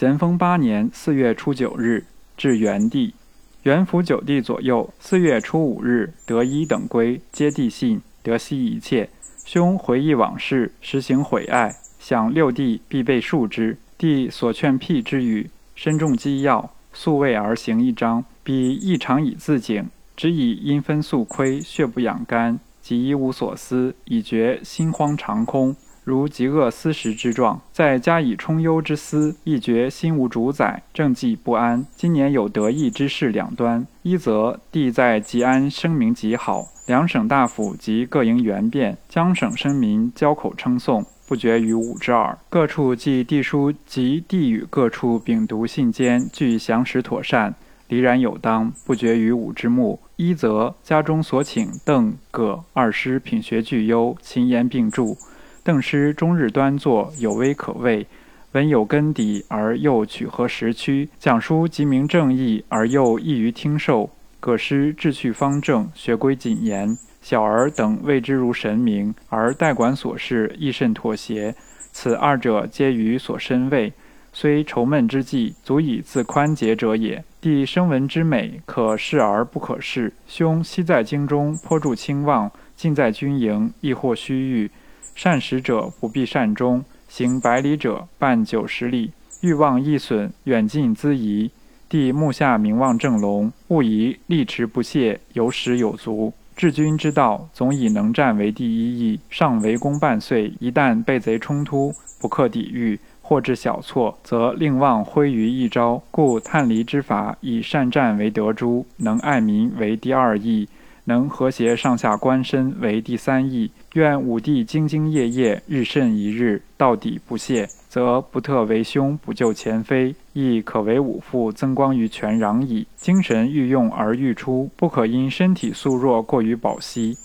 咸丰八年四月初九日，至元帝。元符九帝左右，四月初五日，得一等归，接帝信，得悉一切。兄回忆往事，实行悔爱，想六帝必备恕之。帝所劝辟之语，深重机要，素位而行一章。彼亦常以自警，只以因分素亏，血不养肝，即一无所思，以觉心慌长空。如极恶思食之状，再加以充忧之思，亦觉心无主宰，政绩不安。今年有得意之事两端：一则帝在吉安声名极好，两省大夫及各营元变，江省生民交口称颂，不绝于吾之耳。各处寄帝书及帝与各处秉读信笺，俱详实妥善，离然有当，不绝于吾之目。一则家中所请邓、葛二师品学俱优，勤言并著。邓师终日端坐，有威可畏；文有根底而又曲和时曲，讲书即明正义而又易于听受。葛师志趣方正，学规谨严，小儿等谓之如神明，而代管琐事亦甚妥协。此二者皆于所身位，虽愁闷之际，足以自宽节者也。弟声闻之美，可视而不可视。兄昔在京中颇著清望，近在军营亦或虚誉。善始者不必善终，行百里者半九十里。欲望易损，远近咨疑。帝目下名望正隆，勿疑力持不懈，有始有足。治军之道，总以能战为第一义。尚围攻半岁，一旦被贼冲突，不克抵御，或致小错，则令望挥于一招。故探离之法，以善战为得诸，能爱民为第二义。能和谐上下官身为第三义。愿武帝兢兢业业，日甚一日，到底不懈，则不特为兄补救前非，亦可为武父增光于全壤矣。精神欲用而欲出，不可因身体素弱过于保息；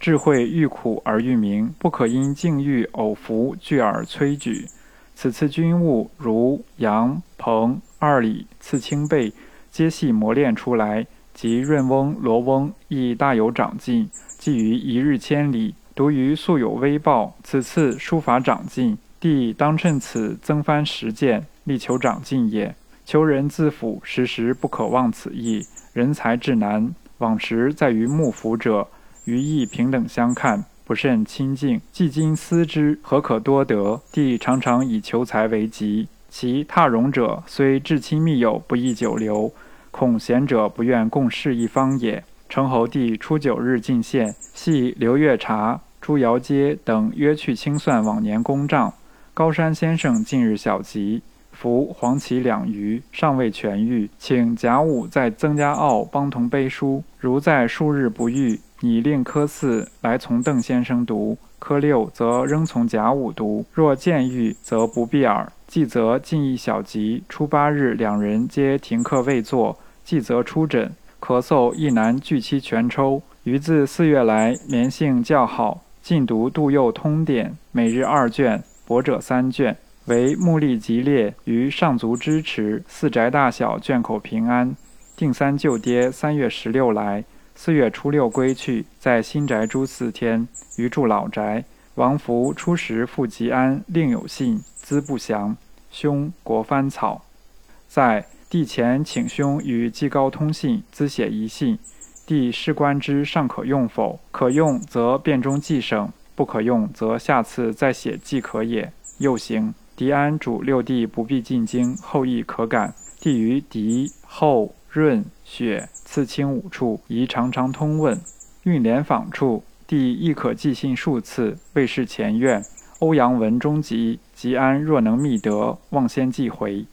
智慧欲苦而欲明，不可因境遇偶服惧而摧举。此次军务，如杨、彭、二李、次清辈，皆系磨练出来。及润翁、罗翁亦大有长进，既于一日千里，独于素有微报。此次书法长进，弟当趁此增翻实践，力求长进也。求人自辅，时时不可忘此意。人才至难，往时在于幕府者，于亦平等相看，不甚亲近。既今思之，何可多得？帝常常以求财为急，其踏荣者虽至亲密友，不宜久留。恐贤者不愿共事一方也。成侯帝初九日进献，系刘月茶、朱尧阶等约去清算往年公账。高山先生近日小疾，服黄芪两余，尚未痊愈，请贾武在曾家坳帮同背书。如在数日不愈，拟令科四来从邓先生读，科六则仍从贾武读。若见愈，则不必耳。既则近一小疾，初八日两人皆停课未坐。既则出诊，咳嗽亦难拒其全抽。余自四月来，眠性较好。尽读《杜佑通典》，每日二卷，博者三卷。为目力极烈，于上足支持。四宅大小，卷口平安。定三舅爹三月十六来，四月初六归去，在新宅住四天。余住老宅。王福初时赴吉安，另有信，资不详。兄国藩草，在。帝前请兄与季高通信，兹写一信。帝试观之，尚可用否？可用，则便中寄省；不可用，则下次再写即可也。又行。狄安主六帝不必进京，后亦可感。帝于狄、后、润、雪赐清五处，宜常常通问。运连访处，帝亦可寄信数次，未是前愿。欧阳文中集，吉安若能觅得，望先寄回。